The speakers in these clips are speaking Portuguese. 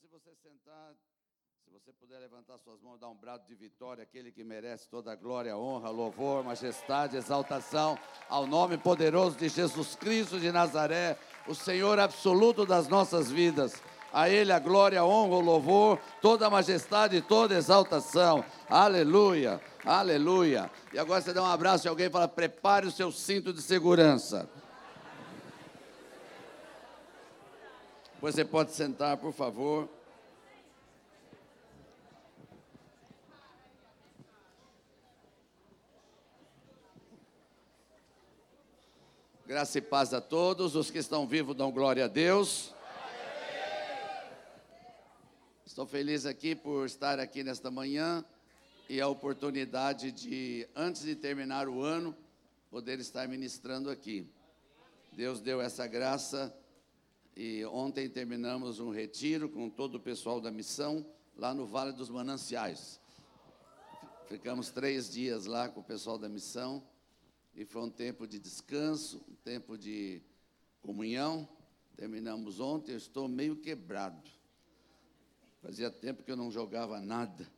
de você sentar, se você puder levantar suas mãos, dar um brado de vitória, aquele que merece toda a glória, honra, louvor, majestade, exaltação, ao nome poderoso de Jesus Cristo de Nazaré, o Senhor absoluto das nossas vidas. A Ele a glória, a honra, o louvor, toda a majestade e toda a exaltação. Aleluia, aleluia. E agora você dá um abraço e alguém fala: prepare o seu cinto de segurança. Você pode sentar, por favor. Graça e paz a todos. Os que estão vivos dão glória a Deus. Estou feliz aqui por estar aqui nesta manhã e a oportunidade de, antes de terminar o ano, poder estar ministrando aqui. Deus deu essa graça e ontem terminamos um retiro com todo o pessoal da missão lá no Vale dos Mananciais. Ficamos três dias lá com o pessoal da missão e foi um tempo de descanso, um tempo de comunhão. Terminamos ontem, eu estou meio quebrado. Fazia tempo que eu não jogava nada.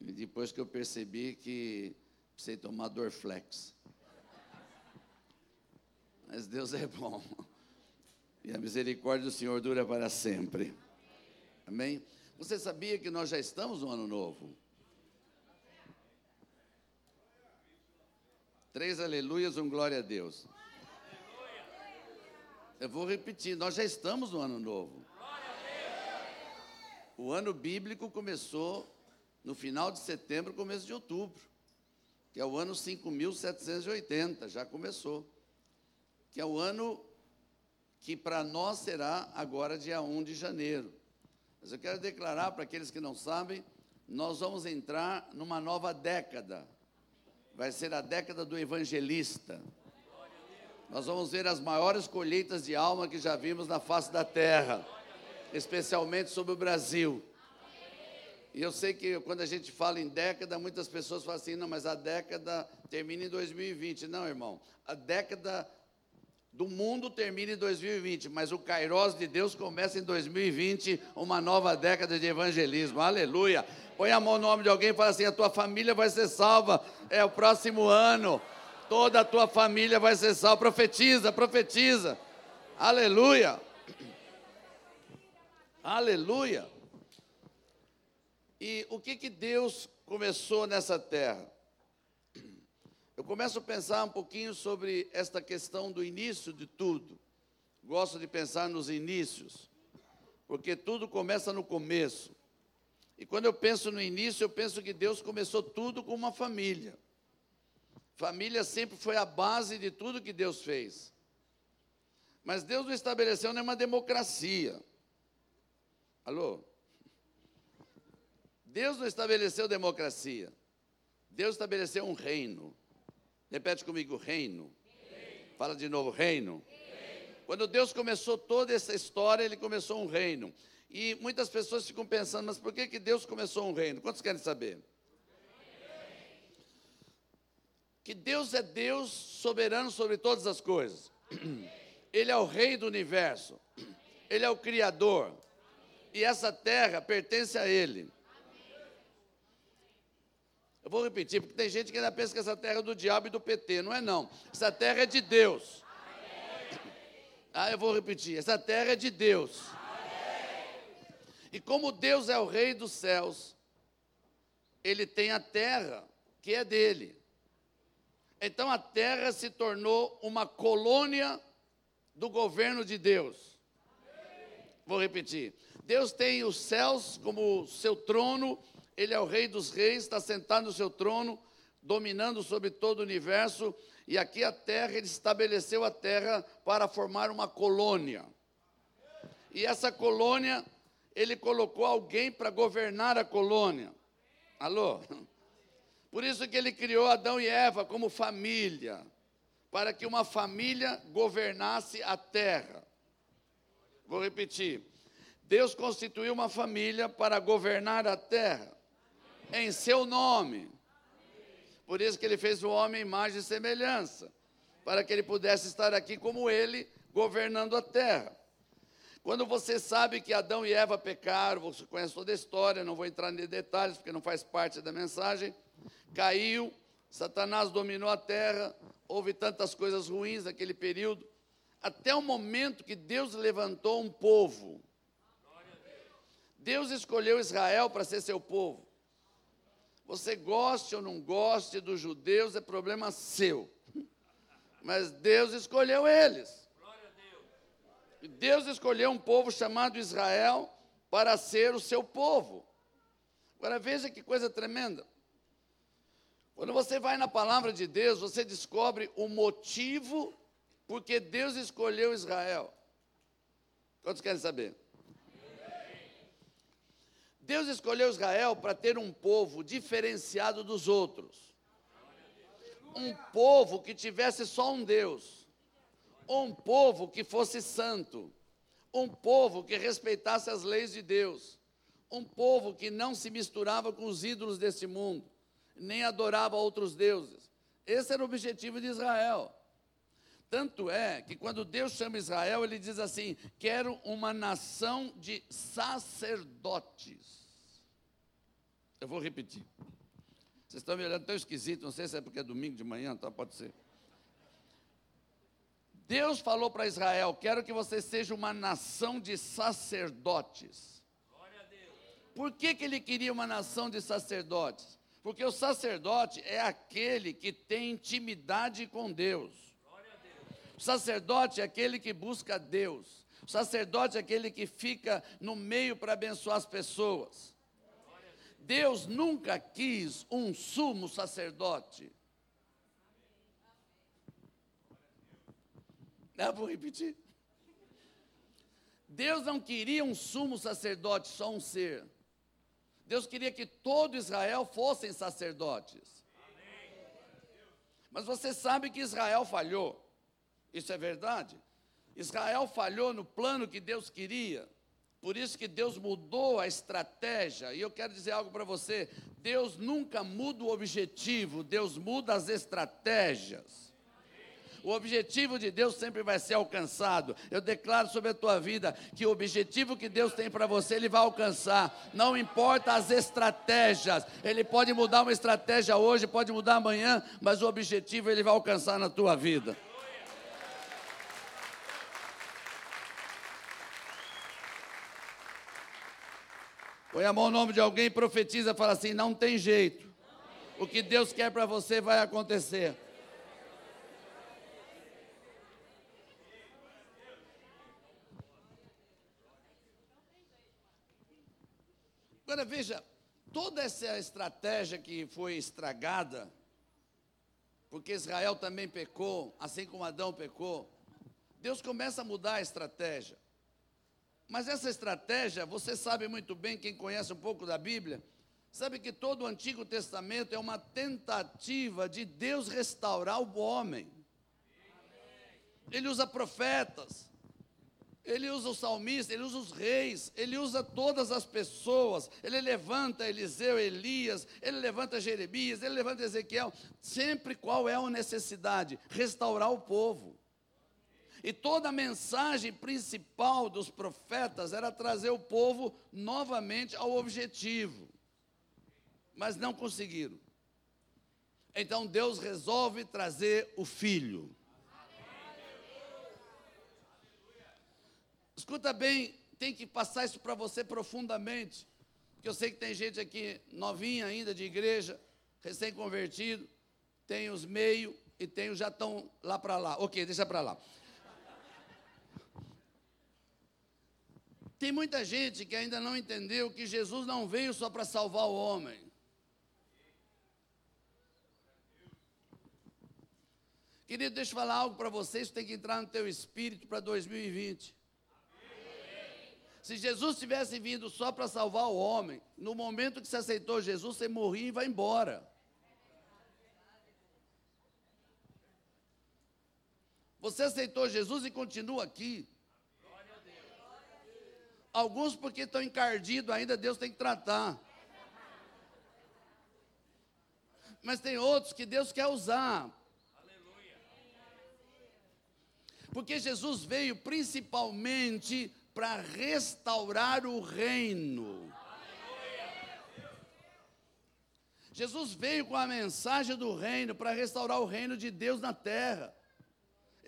E depois que eu percebi que precisei tomar Dorflex. Mas Deus é bom. E a misericórdia do Senhor dura para sempre. Amém? Você sabia que nós já estamos no ano novo? Três aleluias, um glória a Deus. Eu vou repetir, nós já estamos no ano novo. O ano bíblico começou no final de setembro, começo de outubro, que é o ano 5780, já começou que é o ano que para nós será agora dia 1 de janeiro. Mas eu quero declarar para aqueles que não sabem, nós vamos entrar numa nova década. Vai ser a década do evangelista. Nós vamos ver as maiores colheitas de alma que já vimos na face da terra, especialmente sobre o Brasil. E eu sei que quando a gente fala em década, muitas pessoas falam assim: não, mas a década termina em 2020. Não, irmão, a década do mundo termina em 2020, mas o Kairos de Deus começa em 2020, uma nova década de evangelismo. Aleluia. Põe a mão no nome de alguém e fala assim: a tua família vai ser salva. É o próximo ano. Toda a tua família vai ser salva. Profetiza, profetiza. Aleluia. Aleluia. E o que que Deus começou nessa terra? Eu começo a pensar um pouquinho sobre esta questão do início de tudo. Gosto de pensar nos inícios, porque tudo começa no começo. E quando eu penso no início, eu penso que Deus começou tudo com uma família. Família sempre foi a base de tudo que Deus fez. Mas Deus não estabeleceu nenhuma democracia. Alô? Deus não estabeleceu democracia. Deus estabeleceu um reino. Repete comigo, reino. reino. Fala de novo, reino. reino. Quando Deus começou toda essa história, Ele começou um reino. E muitas pessoas ficam pensando, mas por que, que Deus começou um reino? Quantos querem saber? Que Deus é Deus soberano sobre todas as coisas. Ele é o rei do universo. Ele é o criador. E essa terra pertence a Ele. Eu vou repetir, porque tem gente que ainda pensa que essa terra é do diabo e do PT. Não é não. Essa terra é de Deus. Ah, eu vou repetir. Essa terra é de Deus. E como Deus é o rei dos céus, ele tem a terra que é dele. Então a terra se tornou uma colônia do governo de Deus. Vou repetir. Deus tem os céus como seu trono ele é o Rei dos Reis, está sentado no seu trono, dominando sobre todo o universo, e aqui a terra, ele estabeleceu a terra para formar uma colônia. E essa colônia, ele colocou alguém para governar a colônia. Alô? Por isso que ele criou Adão e Eva como família, para que uma família governasse a terra. Vou repetir. Deus constituiu uma família para governar a terra em seu nome. Por isso que ele fez o homem imagem e semelhança, para que ele pudesse estar aqui como ele, governando a terra. Quando você sabe que Adão e Eva pecaram, você conhece toda a história, não vou entrar em detalhes porque não faz parte da mensagem. Caiu, Satanás dominou a terra, houve tantas coisas ruins naquele período, até o momento que Deus levantou um povo. Deus escolheu Israel para ser seu povo. Você goste ou não goste dos judeus, é problema seu. Mas Deus escolheu eles. Deus escolheu um povo chamado Israel para ser o seu povo. Agora veja que coisa tremenda. Quando você vai na palavra de Deus, você descobre o motivo porque Deus escolheu Israel. Quantos querem saber? Deus escolheu Israel para ter um povo diferenciado dos outros. Um povo que tivesse só um Deus. Um povo que fosse santo. Um povo que respeitasse as leis de Deus. Um povo que não se misturava com os ídolos deste mundo, nem adorava outros deuses. Esse era o objetivo de Israel. Tanto é que quando Deus chama Israel, ele diz assim: Quero uma nação de sacerdotes. Eu vou repetir. Vocês estão me olhando tão esquisito, não sei se é porque é domingo de manhã, tá? Pode ser. Deus falou para Israel: Quero que você seja uma nação de sacerdotes. Por que, que ele queria uma nação de sacerdotes? Porque o sacerdote é aquele que tem intimidade com Deus. O sacerdote é aquele que busca Deus. O sacerdote é aquele que fica no meio para abençoar as pessoas. Deus nunca quis um sumo sacerdote. Ah, vou repetir. Deus não queria um sumo sacerdote, só um ser. Deus queria que todo Israel fossem sacerdotes. Mas você sabe que Israel falhou. Isso é verdade? Israel falhou no plano que Deus queria. Por isso que Deus mudou a estratégia. E eu quero dizer algo para você: Deus nunca muda o objetivo, Deus muda as estratégias. O objetivo de Deus sempre vai ser alcançado. Eu declaro sobre a tua vida que o objetivo que Deus tem para você, Ele vai alcançar. Não importa as estratégias. Ele pode mudar uma estratégia hoje, pode mudar amanhã, mas o objetivo Ele vai alcançar na tua vida. Põe a mão no nome de alguém profetiza, fala assim: não tem jeito. O que Deus quer para você vai acontecer. Agora veja, toda essa estratégia que foi estragada, porque Israel também pecou, assim como Adão pecou, Deus começa a mudar a estratégia. Mas essa estratégia, você sabe muito bem, quem conhece um pouco da Bíblia, sabe que todo o Antigo Testamento é uma tentativa de Deus restaurar o homem. Ele usa profetas, ele usa o salmista, ele usa os reis, ele usa todas as pessoas, ele levanta Eliseu, Elias, ele levanta Jeremias, ele levanta Ezequiel. Sempre qual é a necessidade? Restaurar o povo. E toda a mensagem principal dos profetas era trazer o povo novamente ao objetivo. Mas não conseguiram. Então Deus resolve trazer o filho. Escuta bem, tem que passar isso para você profundamente. Porque eu sei que tem gente aqui novinha ainda de igreja, recém-convertido, tem os meio e tem os já estão lá para lá. Ok, deixa para lá. Tem muita gente que ainda não entendeu que Jesus não veio só para salvar o homem. Querido, deixa eu falar algo para vocês, tem que entrar no teu espírito para 2020. Se Jesus tivesse vindo só para salvar o homem, no momento que você aceitou Jesus, você morria e vai embora. Você aceitou Jesus e continua aqui. Alguns porque estão encardidos ainda, Deus tem que tratar. Mas tem outros que Deus quer usar. Porque Jesus veio principalmente para restaurar o reino. Jesus veio com a mensagem do reino para restaurar o reino de Deus na terra.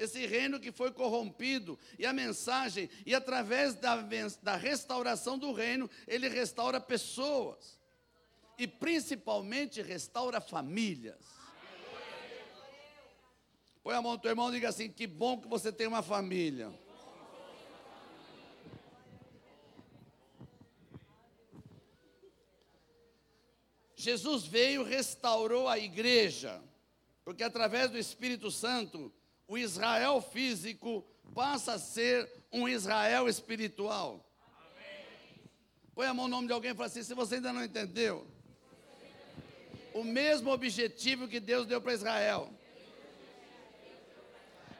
Esse reino que foi corrompido, e a mensagem, e através da, da restauração do reino, ele restaura pessoas, e principalmente restaura famílias. Põe a mão no teu irmão e diga assim: que bom que você tem uma família. Jesus veio, restaurou a igreja, porque através do Espírito Santo, o Israel físico passa a ser um Israel espiritual. Amém. Põe a mão no nome de alguém e fala assim: se você ainda não entendeu, o mesmo objetivo que Deus deu para Israel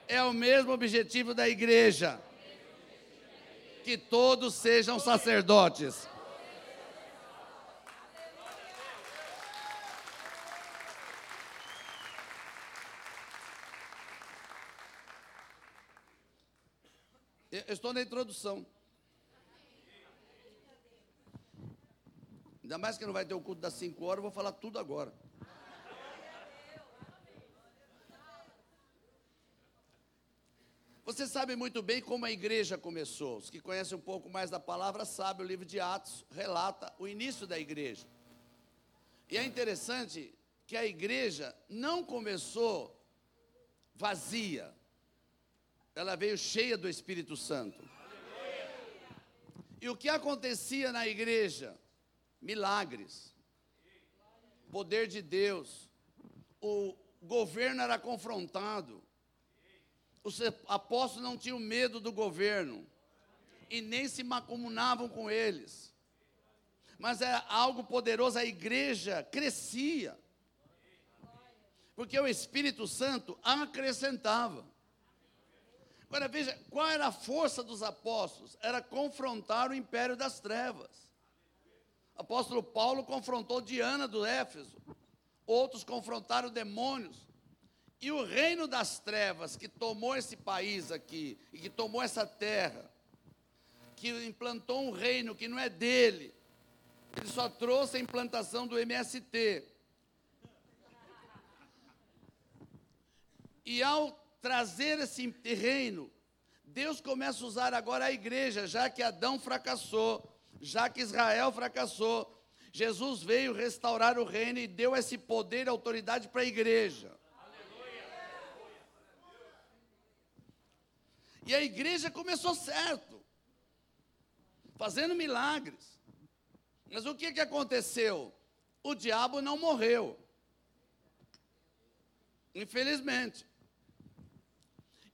é o mesmo objetivo da igreja. Que todos sejam sacerdotes. Na introdução. Ainda mais que não vai ter o culto das 5 horas, eu vou falar tudo agora. Você sabe muito bem como a igreja começou. Os que conhecem um pouco mais da palavra sabem, o livro de Atos relata o início da igreja. E é interessante que a igreja não começou vazia ela veio cheia do Espírito Santo. E o que acontecia na igreja? Milagres, poder de Deus, o governo era confrontado, os apóstolos não tinham medo do governo e nem se macunavam com eles, mas era algo poderoso, a igreja crescia, porque o Espírito Santo acrescentava. Agora veja, qual era a força dos apóstolos? Era confrontar o império das trevas. Apóstolo Paulo confrontou Diana do Éfeso, outros confrontaram demônios. E o reino das trevas que tomou esse país aqui, e que tomou essa terra, que implantou um reino que não é dele, ele só trouxe a implantação do MST. E ao trazer esse reino, Deus começa a usar agora a igreja, já que Adão fracassou, já que Israel fracassou. Jesus veio restaurar o reino e deu esse poder e autoridade para a igreja. E a igreja começou certo, fazendo milagres. Mas o que, que aconteceu? O diabo não morreu. Infelizmente.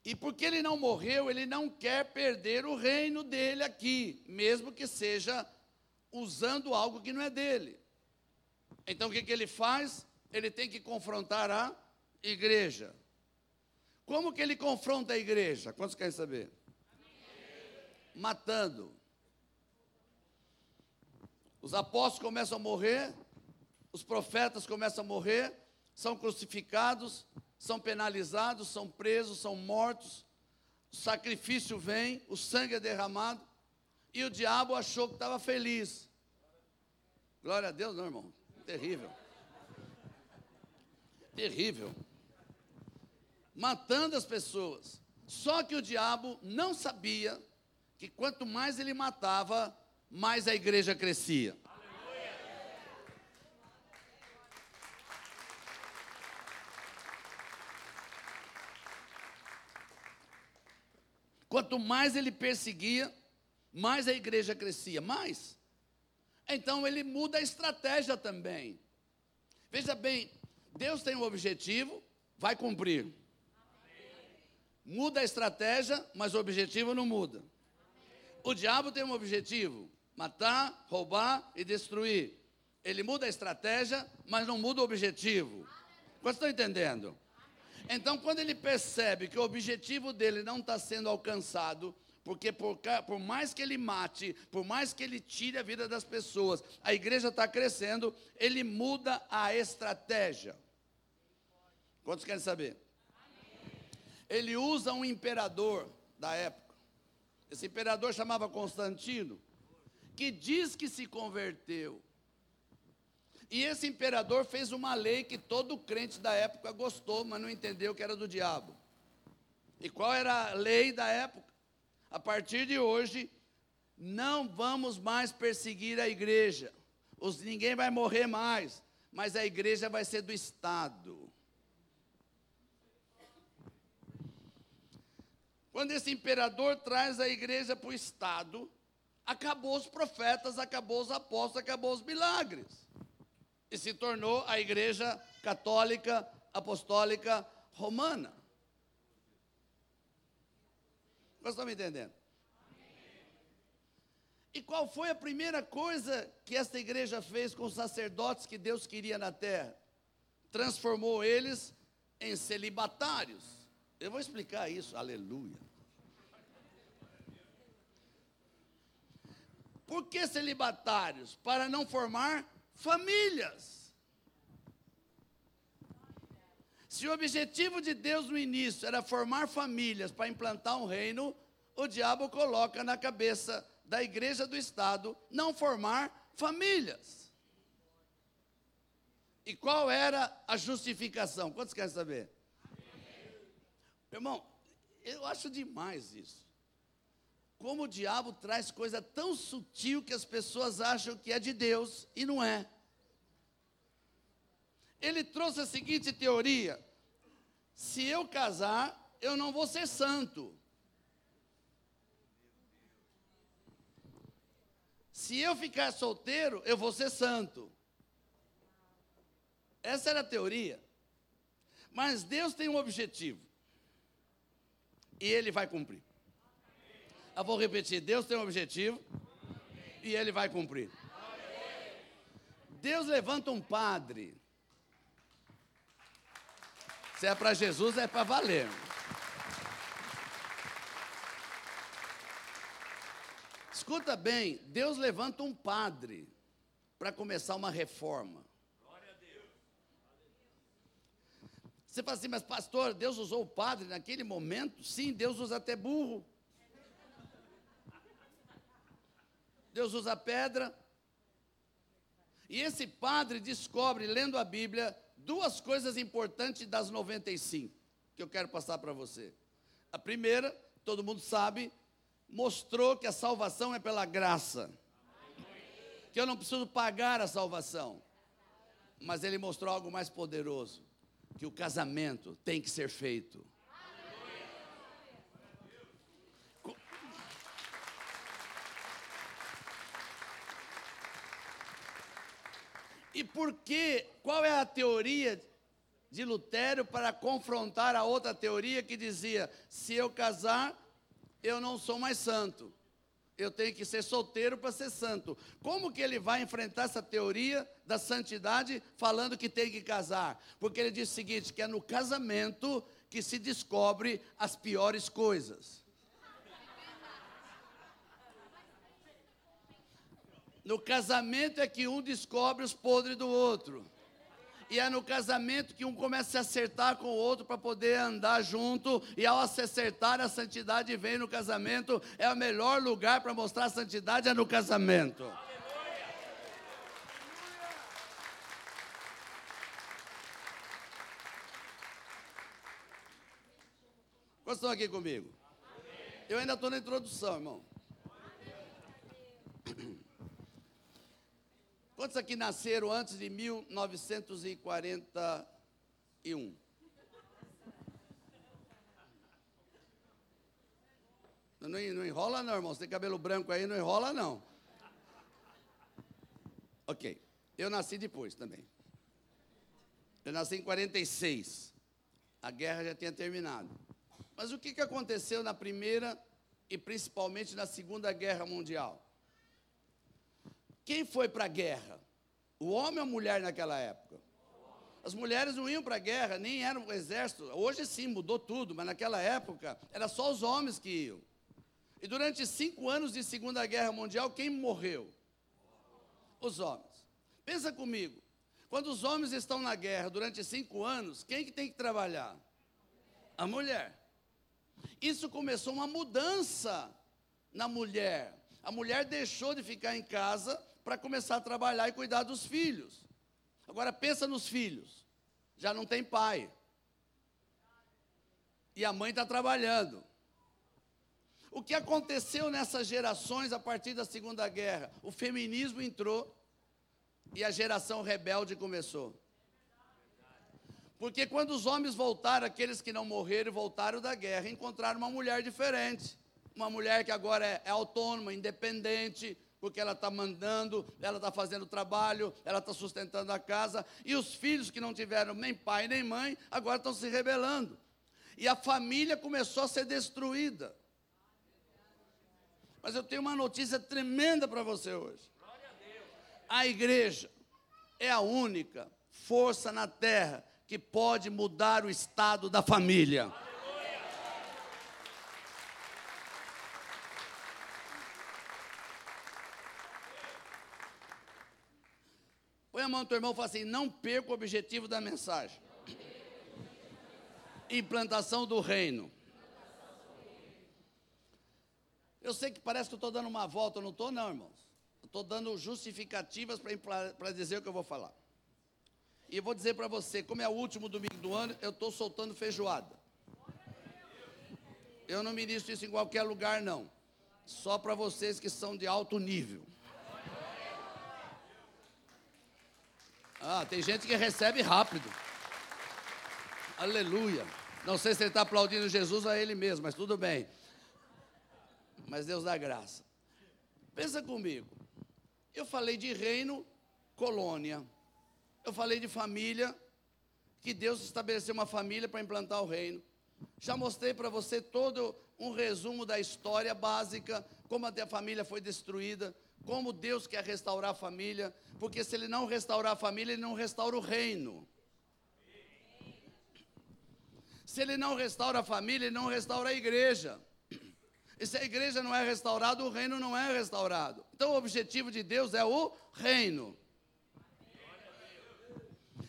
E porque ele não morreu, ele não quer perder o reino dele aqui, mesmo que seja usando algo que não é dele. Então o que, que ele faz? Ele tem que confrontar a igreja. Como que ele confronta a igreja? Quantos querem saber? Matando. Os apóstolos começam a morrer, os profetas começam a morrer, são crucificados, são penalizados, são presos, são mortos, o sacrifício vem, o sangue é derramado, e o diabo achou que estava feliz. Glória a Deus, não, irmão. Terrível. Terrível. Matando as pessoas. Só que o diabo não sabia que quanto mais ele matava, mais a igreja crescia. Quanto mais ele perseguia, mais a igreja crescia. Mais. Então ele muda a estratégia também. Veja bem, Deus tem um objetivo, vai cumprir. Muda a estratégia, mas o objetivo não muda. O diabo tem um objetivo: matar, roubar e destruir. Ele muda a estratégia, mas não muda o objetivo. Vocês estão entendendo? Então, quando ele percebe que o objetivo dele não está sendo alcançado, porque por, por, mais que ele mate, por mais que ele tire a vida das pessoas, a igreja está crescendo, ele muda a estratégia. Quantos querem saber? Ele usa um imperador da época, Esse imperador chamava Constantino, que diz que se converteu. E esse imperador fez uma lei que todo crente da época gostou, mas não entendeu que era do diabo. E qual era a lei da época? A partir de hoje, não vamos mais perseguir a igreja. Os, ninguém vai morrer mais, mas a igreja vai ser do Estado. Quando esse imperador traz a igreja para o Estado, acabou os profetas, acabou os apóstolos, acabou os milagres. E se tornou a igreja católica, apostólica, romana. Vocês estão me entendendo? E qual foi a primeira coisa que esta igreja fez com os sacerdotes que Deus queria na terra? Transformou eles em celibatários. Eu vou explicar isso, aleluia. Por que celibatários? Para não formar famílias. Se o objetivo de Deus no início era formar famílias para implantar um reino, o diabo coloca na cabeça da igreja do Estado não formar famílias. E qual era a justificação? Quantos querem saber? Irmão, eu acho demais isso. Como o diabo traz coisa tão sutil que as pessoas acham que é de Deus e não é. Ele trouxe a seguinte teoria: se eu casar, eu não vou ser santo. Se eu ficar solteiro, eu vou ser santo. Essa era a teoria. Mas Deus tem um objetivo. E Ele vai cumprir. Eu vou repetir: Deus tem um objetivo e ele vai cumprir. Deus levanta um padre. Se é para Jesus, é para valer. Escuta bem, Deus levanta um padre para começar uma reforma. Você fala assim, mas pastor, Deus usou o padre naquele momento? Sim, Deus usa até burro. Deus usa pedra. E esse padre descobre, lendo a Bíblia, duas coisas importantes das 95 que eu quero passar para você. A primeira, todo mundo sabe, mostrou que a salvação é pela graça. Que eu não preciso pagar a salvação. Mas ele mostrou algo mais poderoso: que o casamento tem que ser feito. E por que? Qual é a teoria de Lutero para confrontar a outra teoria que dizia: se eu casar, eu não sou mais santo. Eu tenho que ser solteiro para ser santo. Como que ele vai enfrentar essa teoria da santidade falando que tem que casar? Porque ele diz o seguinte: que é no casamento que se descobre as piores coisas. No casamento é que um descobre os podres do outro. E é no casamento que um começa a se acertar com o outro para poder andar junto. E ao se acertar, a santidade vem no casamento. É o melhor lugar para mostrar a santidade é no casamento. Quantos estão aqui comigo? Eu ainda estou na introdução, irmão. Quantos aqui nasceram antes de 1941? Não, não enrola não, irmão. Você tem cabelo branco aí, não enrola não. Ok. Eu nasci depois também. Eu nasci em 46. A guerra já tinha terminado. Mas o que, aconteceu na primeira e principalmente na segunda guerra mundial? Quem foi para a guerra? O homem ou a mulher naquela época? As mulheres não iam para a guerra, nem eram o exército. Hoje sim, mudou tudo, mas naquela época era só os homens que iam. E durante cinco anos de Segunda Guerra Mundial, quem morreu? Os homens. Pensa comigo. Quando os homens estão na guerra durante cinco anos, quem que tem que trabalhar? A mulher. Isso começou uma mudança na mulher. A mulher deixou de ficar em casa para começar a trabalhar e cuidar dos filhos. Agora pensa nos filhos. Já não tem pai. E a mãe está trabalhando. O que aconteceu nessas gerações a partir da Segunda Guerra? O feminismo entrou e a geração rebelde começou. Porque quando os homens voltaram, aqueles que não morreram voltaram da guerra, encontraram uma mulher diferente. Uma mulher que agora é, é autônoma, independente, porque ela está mandando, ela está fazendo trabalho, ela está sustentando a casa. E os filhos que não tiveram nem pai nem mãe, agora estão se rebelando. E a família começou a ser destruída. Mas eu tenho uma notícia tremenda para você hoje. A igreja é a única força na terra que pode mudar o estado da família. A mão no teu irmão e fala assim: não perca o objetivo da mensagem. Implantação do reino. Eu sei que parece que eu estou dando uma volta, eu não estou, não, irmãos. Estou dando justificativas para dizer o que eu vou falar. E vou dizer para você, como é o último domingo do ano, eu estou soltando feijoada. Eu não ministro isso em qualquer lugar, não. Só para vocês que são de alto nível. Ah, tem gente que recebe rápido. Aleluia. Não sei se ele está aplaudindo Jesus a ele mesmo, mas tudo bem. Mas Deus dá graça. Pensa comigo. Eu falei de reino, colônia. Eu falei de família, que Deus estabeleceu uma família para implantar o reino. Já mostrei para você todo um resumo da história básica, como a família foi destruída, como Deus quer restaurar a família, porque se Ele não restaurar a família, Ele não restaura o reino. Se Ele não restaura a família, Ele não restaura a igreja. E se a igreja não é restaurada, o reino não é restaurado. Então o objetivo de Deus é o reino.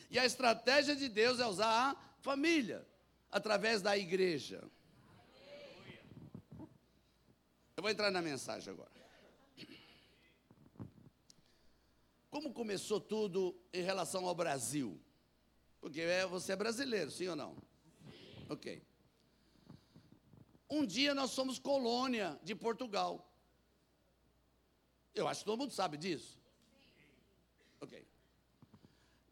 E a estratégia de Deus é usar a família através da igreja. Eu vou entrar na mensagem agora. Como começou tudo em relação ao Brasil? Porque é, você é brasileiro, sim ou não? Ok. Um dia nós somos colônia de Portugal. Eu acho que todo mundo sabe disso. Ok.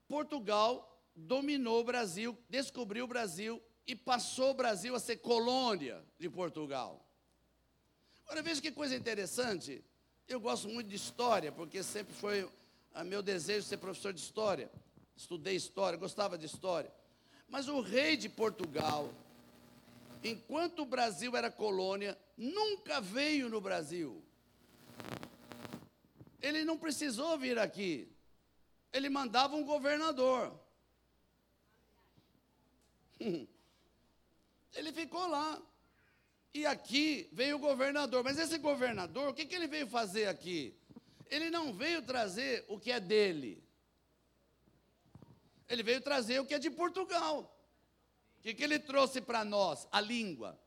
Portugal dominou o Brasil, descobriu o Brasil e passou o Brasil a ser colônia de Portugal. Agora veja que coisa interessante. Eu gosto muito de história, porque sempre foi a meu desejo ser professor de história. Estudei história, gostava de história. Mas o rei de Portugal, enquanto o Brasil era colônia, nunca veio no Brasil. Ele não precisou vir aqui ele mandava um governador. Ele ficou lá. E aqui veio o governador. Mas esse governador, o que, que ele veio fazer aqui? Ele não veio trazer o que é dele. Ele veio trazer o que é de Portugal. O que, que ele trouxe para nós? A língua.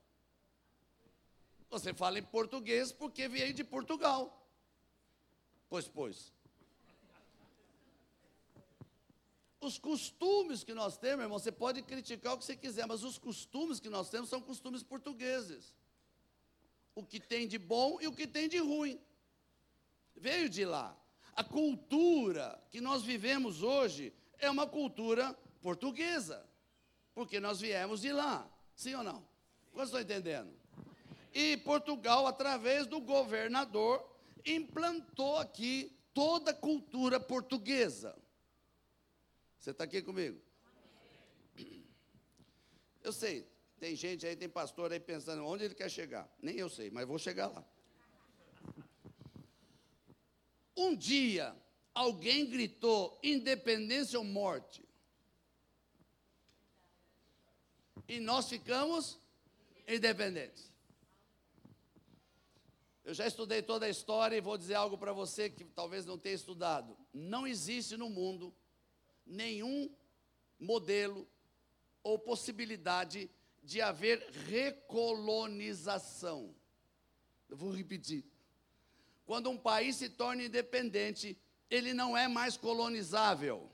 Você fala em português porque veio de Portugal. Pois, pois. Os costumes que nós temos, irmão, você pode criticar o que você quiser, mas os costumes que nós temos são costumes portugueses. O que tem de bom e o que tem de ruim. Veio de lá. A cultura que nós vivemos hoje é uma cultura portuguesa, porque nós viemos de lá. Sim ou não? Vocês estão entendendo? E Portugal, através do governador, implantou aqui toda a cultura portuguesa. Você está aqui comigo? Eu sei, tem gente aí, tem pastor aí pensando onde ele quer chegar. Nem eu sei, mas vou chegar lá. Um dia, alguém gritou: independência ou morte? E nós ficamos independentes. Eu já estudei toda a história e vou dizer algo para você que talvez não tenha estudado. Não existe no mundo nenhum modelo ou possibilidade de haver recolonização. Eu vou repetir. Quando um país se torna independente, ele não é mais colonizável.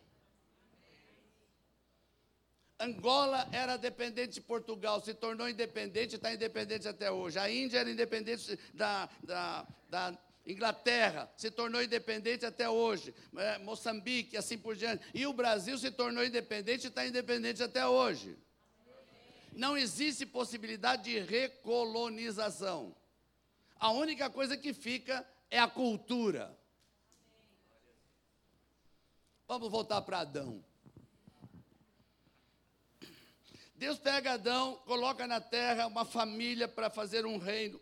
Angola era dependente de Portugal, se tornou independente, está independente até hoje. A Índia era independente da, da, da Inglaterra, se tornou independente até hoje. É, Moçambique, assim por diante. E o Brasil se tornou independente e está independente até hoje. Não existe possibilidade de recolonização. A única coisa que fica é a cultura. Vamos voltar para Adão. Deus pega Adão, coloca na terra uma família para fazer um reino.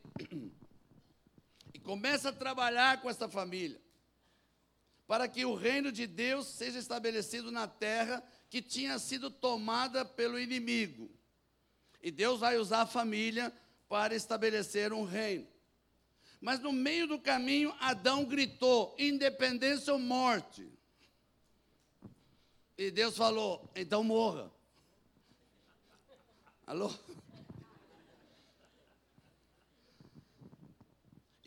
E começa a trabalhar com essa família. Para que o reino de Deus seja estabelecido na terra que tinha sido tomada pelo inimigo. E Deus vai usar a família para estabelecer um reino. Mas no meio do caminho, Adão gritou: independência ou morte. E Deus falou: então morra. Alô?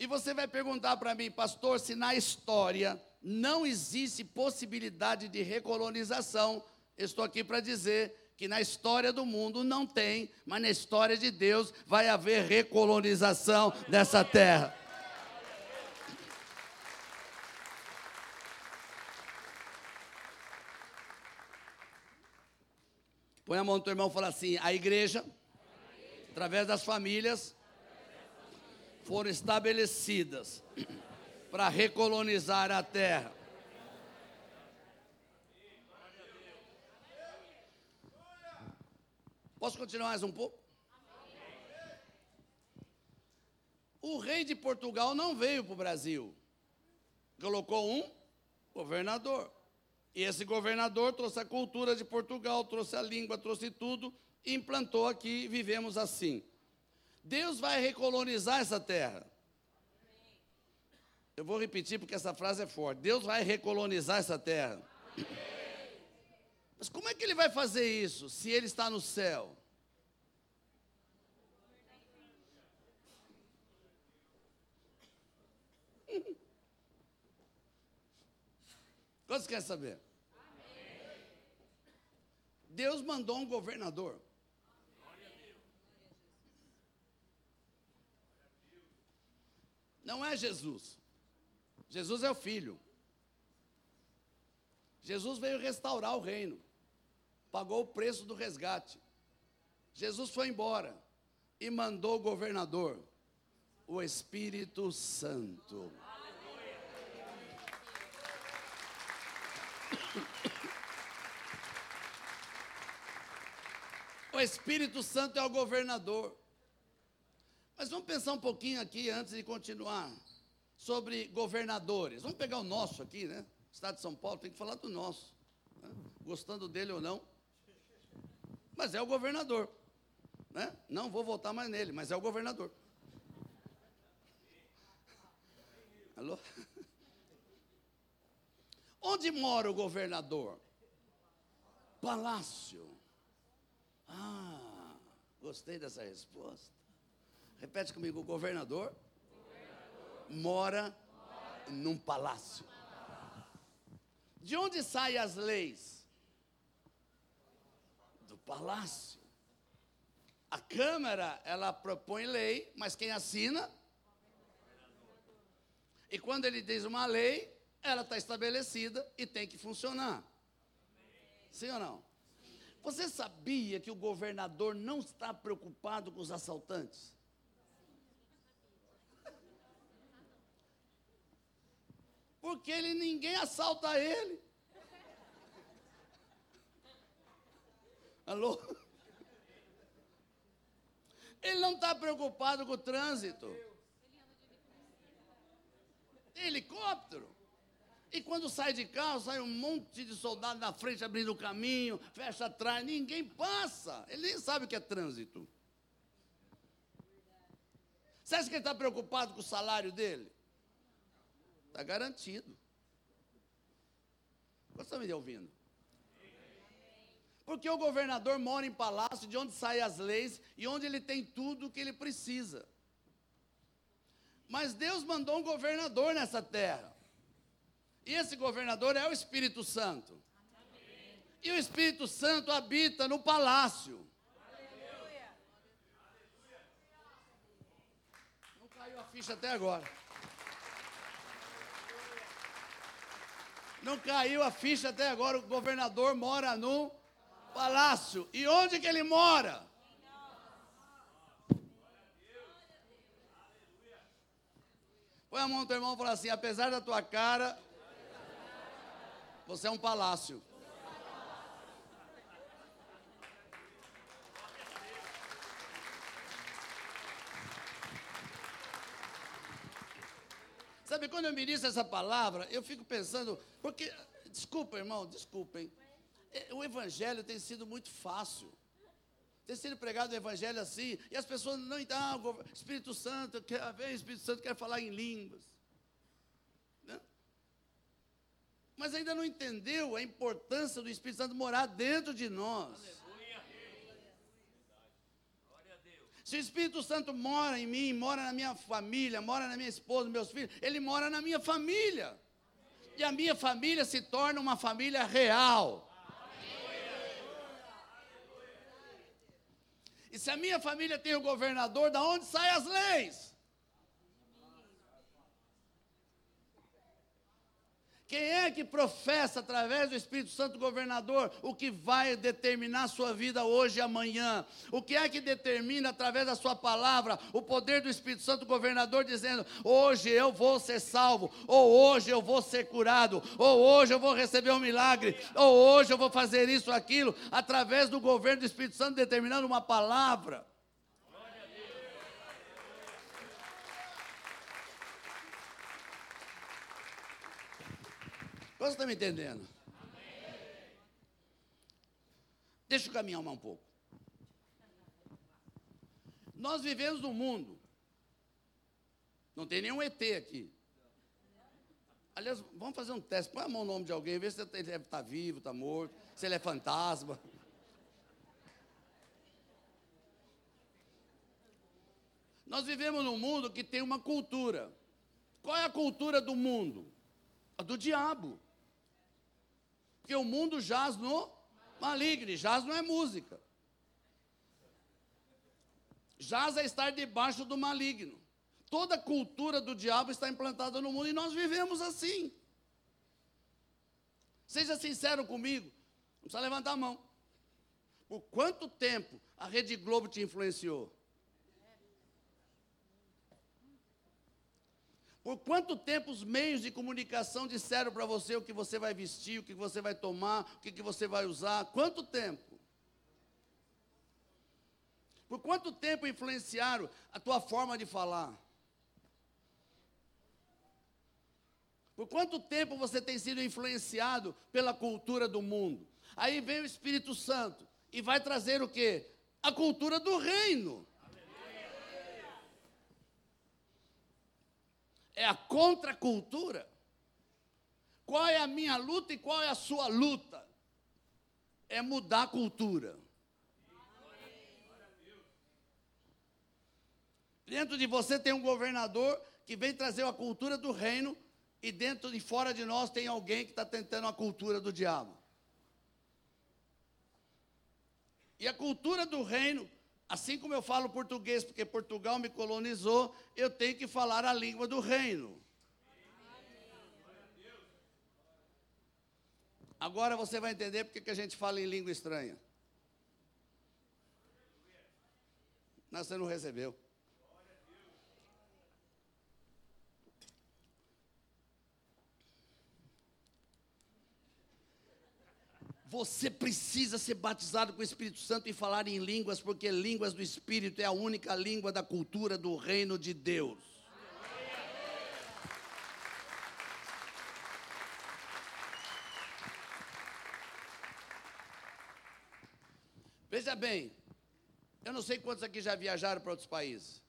E você vai perguntar para mim, pastor, se na história não existe possibilidade de recolonização, estou aqui para dizer que na história do mundo não tem, mas na história de Deus vai haver recolonização dessa terra. Põe a mão no teu irmão e fala assim: a igreja, através das famílias, foram estabelecidas para recolonizar a terra. Posso continuar mais um pouco? O rei de Portugal não veio para o Brasil. Colocou um governador. E esse governador trouxe a cultura de Portugal, trouxe a língua, trouxe tudo, implantou aqui vivemos assim. Deus vai recolonizar essa terra. Eu vou repetir porque essa frase é forte. Deus vai recolonizar essa terra. Mas como é que ele vai fazer isso se ele está no céu? Quantos querem saber? Deus mandou um governador. Não é Jesus. Jesus é o filho. Jesus veio restaurar o reino. Pagou o preço do resgate. Jesus foi embora e mandou o governador, o Espírito Santo. O Espírito Santo é o governador. Mas vamos pensar um pouquinho aqui antes de continuar sobre governadores. Vamos pegar o nosso aqui, né? Estado de São Paulo tem que falar do nosso, né? gostando dele ou não. Mas é o governador, né? Não vou votar mais nele, mas é o governador. Alô? Onde mora o governador? Palácio. Ah, gostei dessa resposta. Repete comigo: o governador, governador mora, mora num palácio. De onde saem as leis? Do palácio. A Câmara, ela propõe lei, mas quem assina? E quando ele diz uma lei, ela está estabelecida e tem que funcionar. Sim ou não? Você sabia que o governador não está preocupado com os assaltantes? Porque ele ninguém assalta ele. Alô? Ele não está preocupado com o trânsito. Helicóptero. E quando sai de carro, sai um monte de soldado na frente abrindo o caminho, fecha atrás, ninguém passa. Ele nem sabe o que é trânsito. Você acha que ele está preocupado com o salário dele? Está garantido. Você está me ouvindo? Porque o governador mora em palácio, de onde saem as leis e onde ele tem tudo o que ele precisa. Mas Deus mandou um governador nessa terra. Esse governador é o Espírito Santo. E o Espírito Santo habita no palácio. Não caiu a ficha até agora. Não caiu a ficha até agora. O governador mora no palácio. E onde que ele mora? Põe a mão no teu irmão e fala assim: apesar da tua cara, você é um palácio. Sabe, quando eu ministro essa palavra, eu fico pensando, porque, desculpa, irmão, desculpem, é, o evangelho tem sido muito fácil. Tem sido pregado o evangelho assim, e as pessoas não entendem, ah, Espírito Santo, quer, vem, Espírito Santo quer falar em línguas. Né? Mas ainda não entendeu a importância do Espírito Santo morar dentro de nós. Se o Espírito Santo mora em mim, mora na minha família, mora na minha esposa, meus filhos, ele mora na minha família. E a minha família se torna uma família real. E se a minha família tem o governador, da onde saem as leis? Quem é que professa através do Espírito Santo governador o que vai determinar a sua vida hoje e amanhã? O que é que determina através da sua palavra o poder do Espírito Santo governador dizendo: hoje eu vou ser salvo, ou hoje eu vou ser curado, ou hoje eu vou receber um milagre, ou hoje eu vou fazer isso, aquilo, através do governo do Espírito Santo determinando uma palavra. Você está me entendendo? Deixa eu caminhar um pouco. Nós vivemos num mundo. Não tem nenhum ET aqui. Aliás, vamos fazer um teste. Põe a mão no nome de alguém, vê se ele está vivo, está morto, se ele é fantasma. Nós vivemos num mundo que tem uma cultura. Qual é a cultura do mundo? A do diabo. Porque o mundo jaz no maligno, jaz não é música. Jaz é estar debaixo do maligno. Toda cultura do diabo está implantada no mundo e nós vivemos assim. Seja sincero comigo, não precisa levantar a mão. Por quanto tempo a Rede Globo te influenciou? Por quanto tempo os meios de comunicação disseram para você o que você vai vestir, o que você vai tomar, o que, você vai usar? Quanto tempo? Por quanto tempo influenciaram a tua forma de falar? Por quanto tempo você tem sido influenciado pela cultura do mundo? Aí vem o Espírito Santo e vai trazer o quê? A cultura do reino. É a contracultura. Qual é a minha luta e qual é a sua luta? É mudar a cultura. Dentro de você tem um governador que vem trazer a cultura do reino, e dentro e fora de nós tem alguém que está tentando a cultura do diabo. E a cultura do reino Assim como eu falo português porque Portugal me colonizou, eu tenho que falar a língua do reino. Agora você vai entender porque que a gente fala em língua estranha. Não, você não recebeu. Você precisa ser batizado com o Espírito Santo e falar em línguas, porque línguas do Espírito é a única língua da cultura do reino de Deus. Veja bem, eu não sei quantos aqui já viajaram para outros países.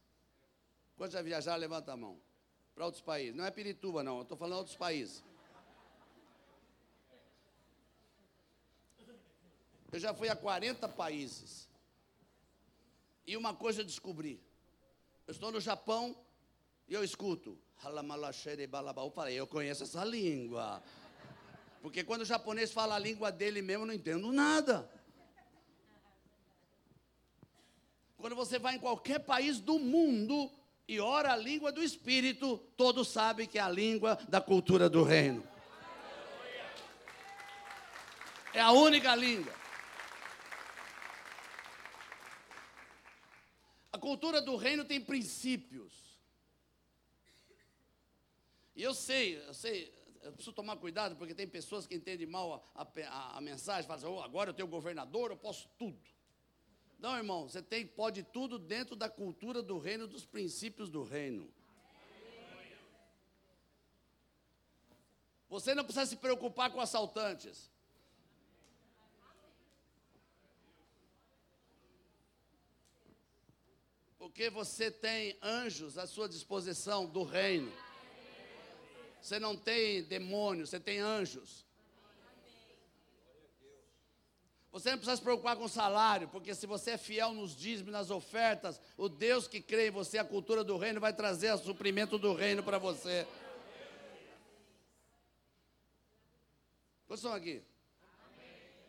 Quantos já viajaram, levanta a mão. Para outros países. Não é Pirituba, não, eu estou falando outros países. Eu já fui a 40 países. E uma coisa eu descobri. Eu estou no Japão E eu escuto. Eu falei, eu conheço essa língua. Porque quando o japonês fala a língua dele mesmo, eu não entendo nada. Quando você vai em qualquer país do mundo e ora a língua do Espírito, todos sabem que é a língua da cultura do reino. É a única língua. A cultura do reino tem princípios. E eu sei, eu sei, eu preciso tomar cuidado, porque tem pessoas que entendem mal a, a, a mensagem, falam assim, oh, agora eu tenho governador, eu posso tudo. Não, irmão, você tem, pode tudo dentro da cultura do reino, dos princípios do reino. Você não precisa se preocupar com assaltantes. Porque você tem anjos à sua disposição do reino. Você não tem demônios, você tem anjos. Você não precisa se preocupar com o salário, porque se você é fiel nos dízimos, nas ofertas, o Deus que crê em você, a cultura do reino, vai trazer o suprimento do reino para você. Quantos estão aqui?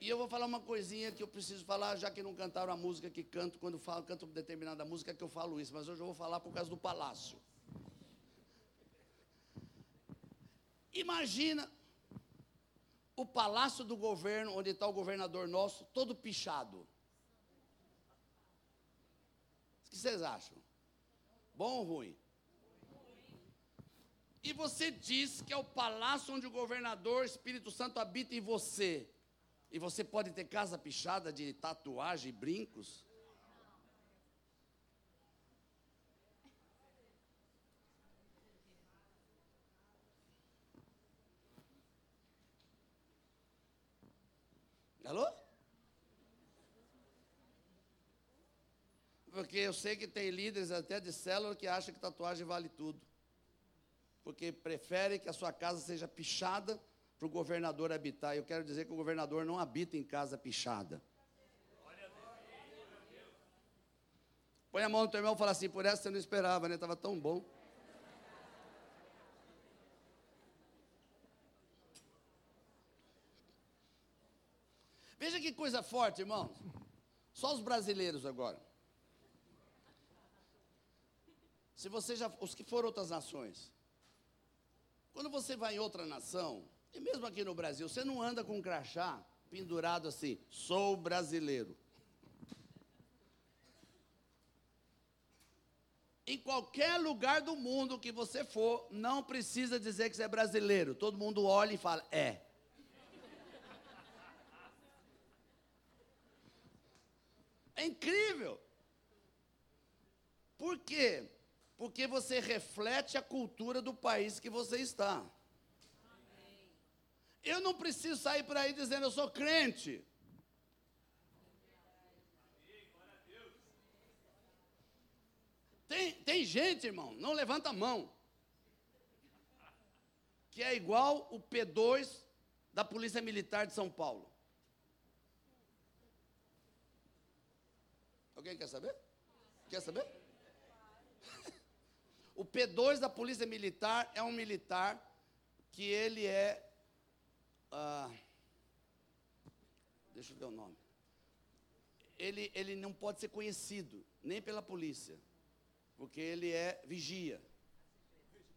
E eu vou falar uma coisinha que eu preciso falar, já que não cantaram a música que canto, quando falo, canto determinada música, que eu falo isso, mas hoje eu vou falar por causa do palácio. Imagina o palácio do governo, onde está o governador nosso, todo pichado. O que vocês acham? Bom ou ruim? E você diz que é o palácio onde o governador Espírito Santo habita em você. E você pode ter casa pichada de tatuagem e brincos? Alô? Porque eu sei que tem líderes até de célula que acham que tatuagem vale tudo. Porque prefere que a sua casa seja pichada para o governador habitar. Eu quero dizer que o governador não habita em casa pichada. Põe a mão no teu irmão e fala assim, por essa você não esperava, né? Estava tão bom. Veja que coisa forte, irmãos. Só os brasileiros agora. Se você já, os que foram outras nações. Quando você vai em outra nação, e mesmo aqui no Brasil, você não anda com um crachá pendurado assim, sou brasileiro. Em qualquer lugar do mundo que você for, não precisa dizer que você é brasileiro. Todo mundo olha e fala, é. É incrível. Por quê? Porque você reflete a cultura do país que você está. Eu não preciso sair por aí dizendo eu sou crente. Tem, tem gente, irmão, não levanta a mão, que é igual o P2 da Polícia Militar de São Paulo. Alguém quer saber? Quer saber? o P2 da Polícia Militar é um militar que ele é. Ah, deixa eu ver o nome. Ele, ele não pode ser conhecido, nem pela polícia, porque ele é vigia.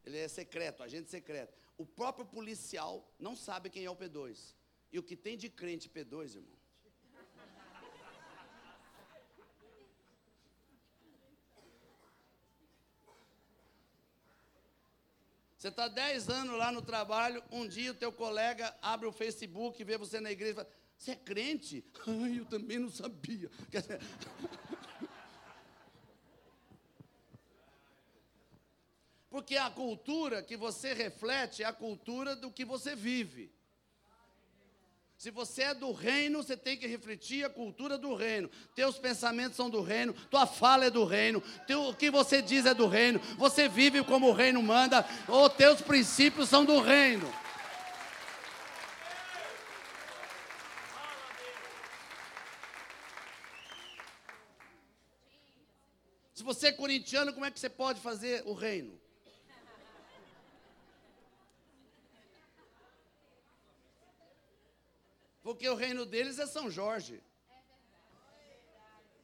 Ele é secreto, agente secreto. O próprio policial não sabe quem é o P2. E o que tem de crente P2, irmão? Você está 10 anos lá no trabalho, um dia o teu colega abre o Facebook, vê você na igreja e fala, você é crente? Ai, eu também não sabia. Porque a cultura que você reflete é a cultura do que você vive. Se você é do reino, você tem que refletir a cultura do reino. Teus pensamentos são do reino, tua fala é do reino, teu, o que você diz é do reino, você vive como o reino manda, ou teus princípios são do reino. Se você é corintiano, como é que você pode fazer o reino? Porque o reino deles é São Jorge.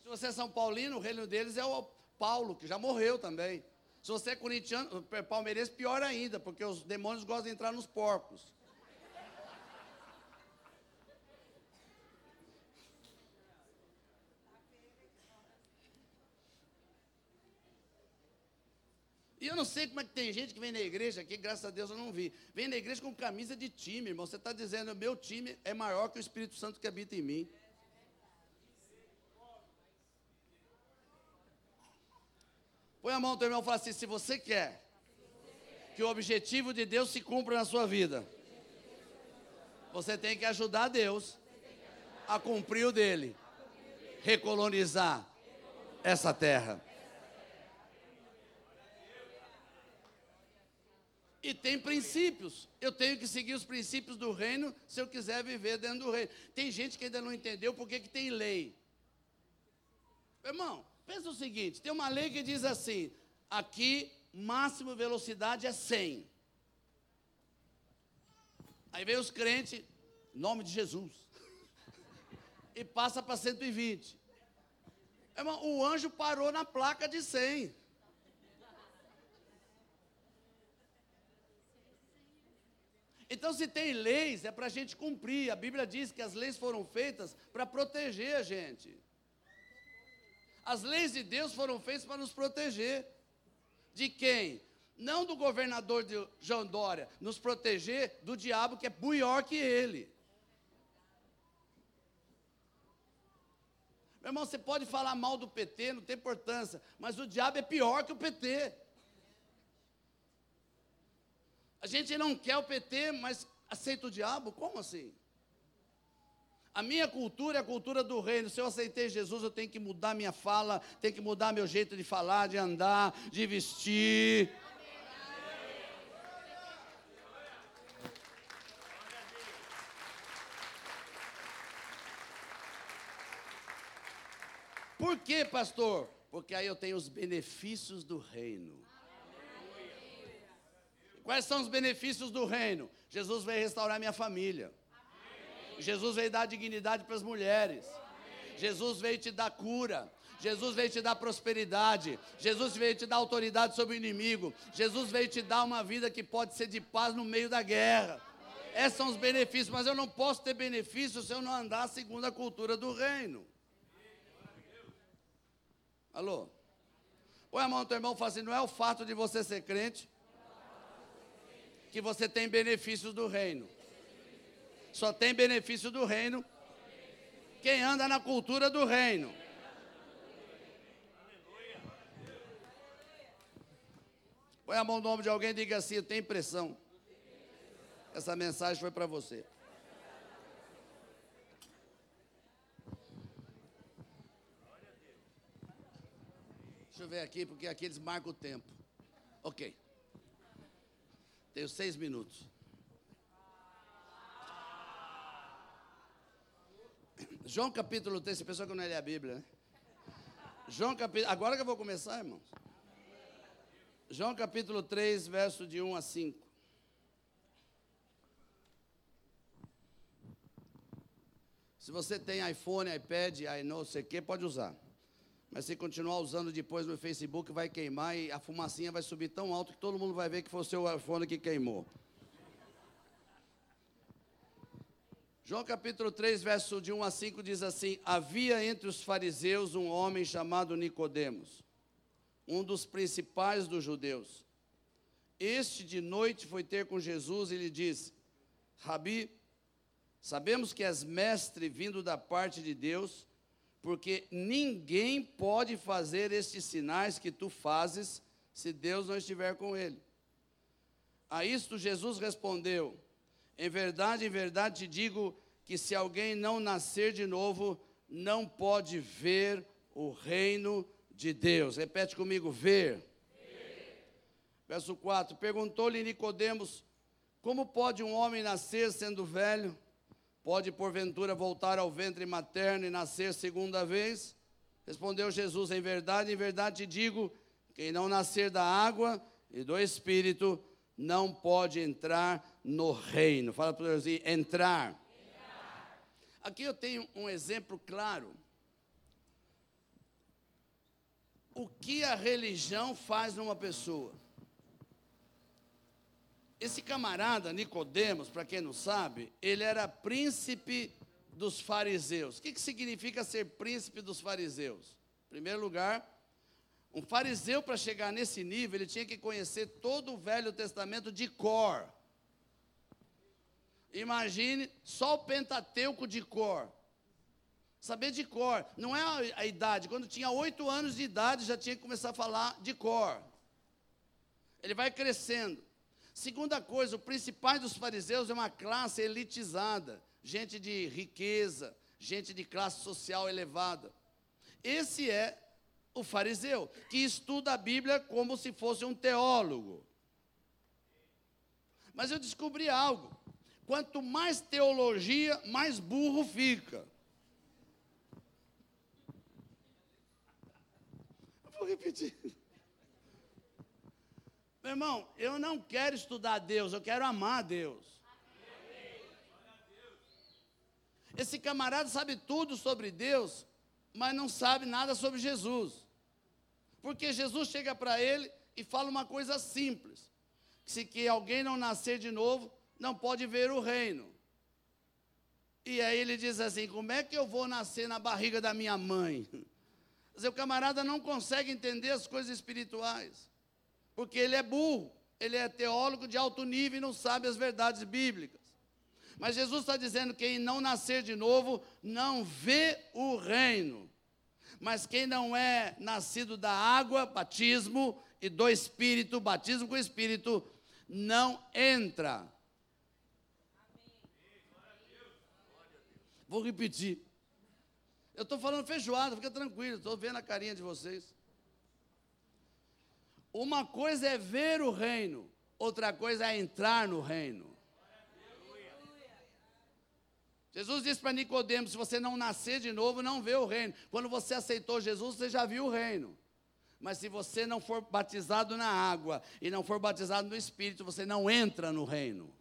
Se você é São Paulino, o reino deles é o Paulo, que já morreu também. Se você é corintiano, palmeirense, pior ainda, porque os demônios gostam de entrar nos porcos. E eu não sei como é que tem gente que vem na igreja aqui, graças a Deus eu não vi. Vem na igreja com camisa de time, irmão. Você está dizendo, meu time é maior que o Espírito Santo que habita em mim. Põe a mão teu irmão e fala assim: se você quer que o objetivo de Deus se cumpra na sua vida, você tem que ajudar Deus a cumprir o dele, recolonizar essa terra. E tem princípios. Eu tenho que seguir os princípios do reino se eu quiser viver dentro do reino. Tem gente que ainda não entendeu por que tem lei. Irmão, pensa o seguinte: tem uma lei que diz assim: aqui, máxima velocidade é 100. Aí vem os crentes, nome de Jesus, e passa para 120. Irmão, o anjo parou na placa de 100. Então, se tem leis, é para a gente cumprir. A Bíblia diz que as leis foram feitas para proteger a gente. As leis de Deus foram feitas para nos proteger. De quem? Não do governador de João Dória, nos proteger do diabo que é pior que ele. Meu irmão, você pode falar mal do PT, não tem importância, mas o diabo é pior que o PT. A gente não quer o PT, mas aceita o diabo? Como assim? A minha cultura é a cultura do reino. Se eu aceitei Jesus, eu tenho que mudar minha fala, tenho que mudar meu jeito de falar, de andar, de vestir. Por quê, pastor? Porque aí eu tenho os benefícios do reino. Quais são os benefícios do reino? Jesus veio restaurar minha família. Amém. Jesus veio dar dignidade para as mulheres. Amém. Jesus veio te dar cura. Jesus veio te dar prosperidade. Jesus veio te dar autoridade sobre o inimigo. Jesus veio te dar uma vida que pode ser de paz no meio da guerra. Esses são os benefícios, mas eu não posso ter benefícios se eu não andar segundo a cultura do reino. Alô? Põe a mão no teu irmão e fala assim: não é o fato de você ser crente que você tem benefícios do reino. Só tem benefício do reino quem anda na cultura do reino. Põe a mão no nome de alguém e diga assim: Eu tenho impressão. Essa mensagem foi para você. Deixa eu ver aqui, porque aqui eles marcam o tempo. Ok. Tenho seis minutos. João capítulo 3, pessoa que não lê a Bíblia, né? João capítulo. Agora que eu vou começar, irmãos. João capítulo 3, verso de 1 a 5. Se você tem iPhone, iPad, i não sei o que, pode usar. Mas se continuar usando depois no Facebook, vai queimar e a fumacinha vai subir tão alto que todo mundo vai ver que foi o seu iPhone que queimou. João capítulo 3, verso de 1 a 5 diz assim: Havia entre os fariseus um homem chamado Nicodemos, um dos principais dos judeus. Este de noite foi ter com Jesus e lhe disse: Rabi, sabemos que és mestre vindo da parte de Deus, porque ninguém pode fazer estes sinais que tu fazes se Deus não estiver com ele. A isto Jesus respondeu: Em verdade, em verdade te digo que se alguém não nascer de novo, não pode ver o reino de Deus. Repete comigo: ver. ver. Verso 4: Perguntou-lhe Nicodemos: Como pode um homem nascer sendo velho? Pode porventura voltar ao ventre materno e nascer segunda vez? Respondeu Jesus: Em verdade, em verdade te digo: quem não nascer da água e do espírito não pode entrar no reino. Fala para Deus entrar. entrar. Aqui eu tenho um exemplo claro. O que a religião faz numa pessoa? Esse camarada, Nicodemos, para quem não sabe, ele era príncipe dos fariseus. O que, que significa ser príncipe dos fariseus? Em primeiro lugar, um fariseu, para chegar nesse nível, ele tinha que conhecer todo o Velho Testamento de cor. Imagine só o Pentateuco de cor. Saber de cor. Não é a, idade. Quando tinha oito anos de idade, já tinha que começar a falar de cor. Ele vai crescendo. Segunda coisa, o principal dos fariseus é uma classe elitizada, gente de riqueza, gente de classe social elevada. Esse é o fariseu, que estuda a Bíblia como se fosse um teólogo. Mas eu descobri algo. Quanto mais teologia, mais burro fica. Eu vou repetir. Meu irmão, eu não quero estudar Deus, eu quero amar Deus. Esse camarada sabe tudo sobre Deus, mas não sabe nada sobre Jesus. Porque Jesus chega para ele e fala uma coisa simples: se que alguém não nascer de novo, não pode ver o reino. E aí ele diz assim: como é que eu vou nascer na barriga da minha mãe? Dizer, o camarada não consegue entender as coisas espirituais, porque ele é burro, ele é teólogo de alto nível e não sabe as verdades bíblicas. Mas Jesus está dizendo: quem não nascer de novo não vê o reino. Mas quem não é nascido da água, batismo, e do Espírito, batismo com o Espírito, não entra Vou repetir. Eu estou falando feijoada, fica tranquilo, estou vendo a carinha de vocês. Uma coisa é ver o reino, outra coisa é entrar no reino. Jesus disse para Nicodemos: se você não nascer de novo, não vê o reino. Quando você aceitou Jesus, você já viu o reino. Mas se você não for batizado na água e não for batizado no Espírito, você não entra no reino.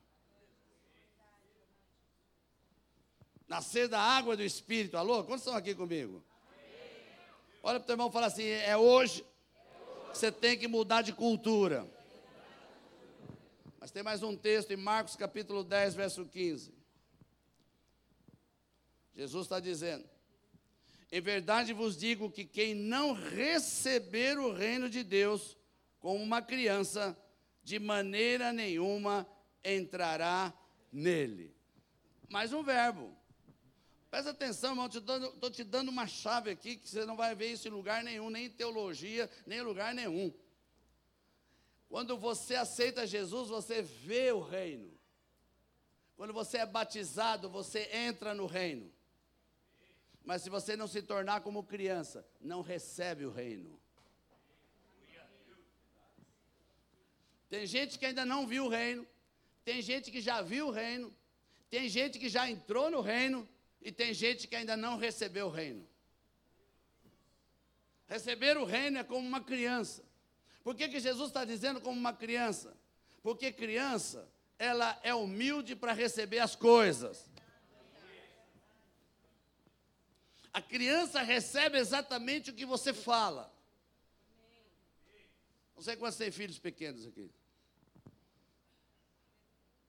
Nascer da água do Espírito. Alô? Quantos estão aqui comigo? Olha para o teu irmão e fala assim: é hoje você tem que mudar de cultura. Mas tem mais um texto em Marcos capítulo 10, verso 15. Jesus está dizendo: Em verdade vos digo que quem não receber o reino de Deus como uma criança, de maneira nenhuma entrará nele. Mais um verbo. Presta atenção, irmão, estou te dando uma chave aqui que você não vai ver isso em lugar nenhum, nem em teologia, nem em lugar nenhum. Quando você aceita Jesus, você vê o reino. Quando você é batizado, você entra no reino. Mas se você não se tornar como criança, não recebe o reino. Tem gente que ainda não viu o reino, tem gente que já viu o reino, tem gente que já entrou no reino, e tem gente que ainda não recebeu o reino. Receber o reino é como uma criança. Por que, que Jesus está dizendo como uma criança? Porque criança, ela é humilde para receber as coisas. A criança recebe exatamente o que você fala. Não sei quantos têm filhos pequenos aqui.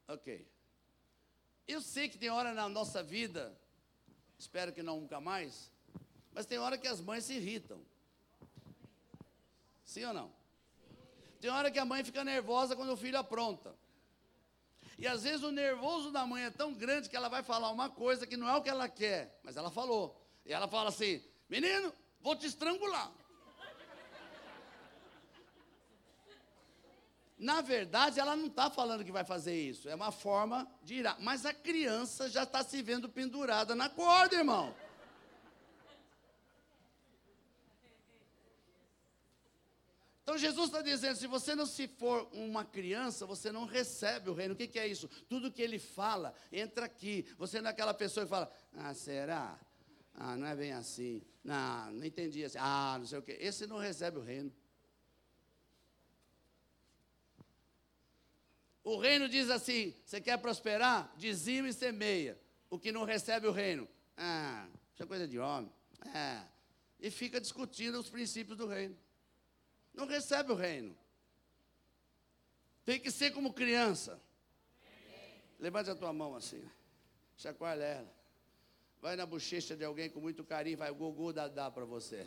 Ok. Eu sei que tem hora na nossa vida espero que não nunca mais, mas tem hora que as mães se irritam. Sim ou não? Tem hora que a mãe fica nervosa quando o filho apronta. E às vezes o nervoso da mãe é tão grande que ela vai falar uma coisa que não é o que ela quer, mas ela falou. E ela fala assim: Menino, vou te estrangular. Na verdade, ela não está falando que vai fazer isso, é uma forma de ir. Mas a criança já está se vendo pendurada na corda, irmão. Então Jesus está dizendo: se você não se for uma criança, você não recebe o reino. O que, que, é isso? Tudo que ele fala entra aqui. Você não é aquela pessoa que fala: Ah, será? Ah, não é bem assim. Não, não entendi assim. Ah, não sei o quê. Esse não recebe o reino. O reino diz assim: você quer prosperar? Dizime e semeia. O que não recebe o reino, Ah, isso é coisa de homem. Ah, e fica discutindo os princípios do reino. Não recebe o reino. Tem que ser como criança. Levante a tua mão assim. Chacoalha ela. Vai na bochecha de alguém com muito carinho, vai o gugu dá para você.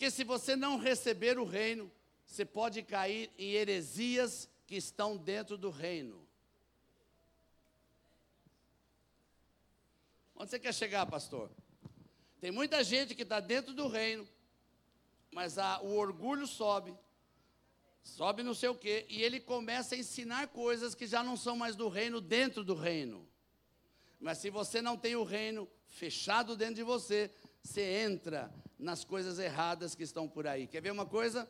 Porque se você não receber o reino, você pode cair em heresias que estão dentro do reino. Onde você quer chegar, pastor? Tem muita gente que está dentro do reino, mas a, o orgulho sobe, sobe não sei o quê, e ele começa a ensinar coisas que já não são mais do reino dentro do reino. Mas se você não tem o reino fechado dentro de você, você entra nas coisas erradas que estão por aí. Quer ver uma coisa?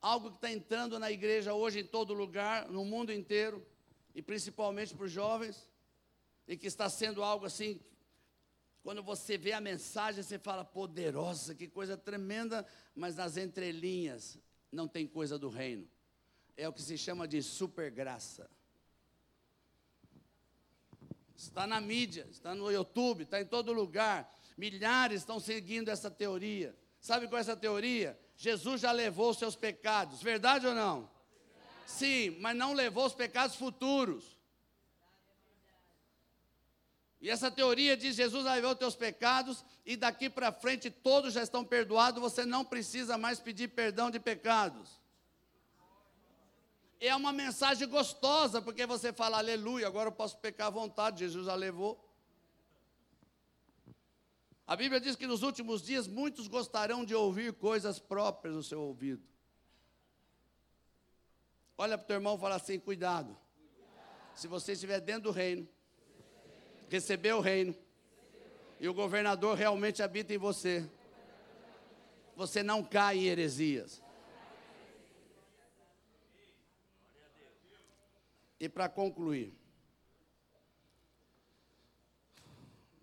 Algo que está entrando na igreja hoje em todo lugar, no mundo inteiro, e principalmente para os jovens, e que está sendo algo assim, quando você vê a mensagem, você fala, poderosa, que coisa tremenda, mas nas entrelinhas não tem coisa do reino. É o que se chama de supergraça. Está na mídia, está no YouTube, está em todo lugar. Milhares estão seguindo essa teoria. Sabe qual é essa teoria? Jesus já levou os seus pecados, verdade ou não? Sim, mas não levou os pecados futuros. E essa teoria diz: Jesus vai ver os teus pecados e daqui para frente todos já estão perdoados, você não precisa mais pedir perdão de pecados. É uma mensagem gostosa, porque você fala, aleluia, agora eu posso pecar à vontade, Jesus já levou. A Bíblia diz que nos últimos dias muitos gostarão de ouvir coisas próprias no seu ouvido. Olha para o teu irmão e fala assim: cuidado. Se você estiver dentro do reino, receber o reino, e o governador realmente habita em você, você não cai em heresias. E para concluir,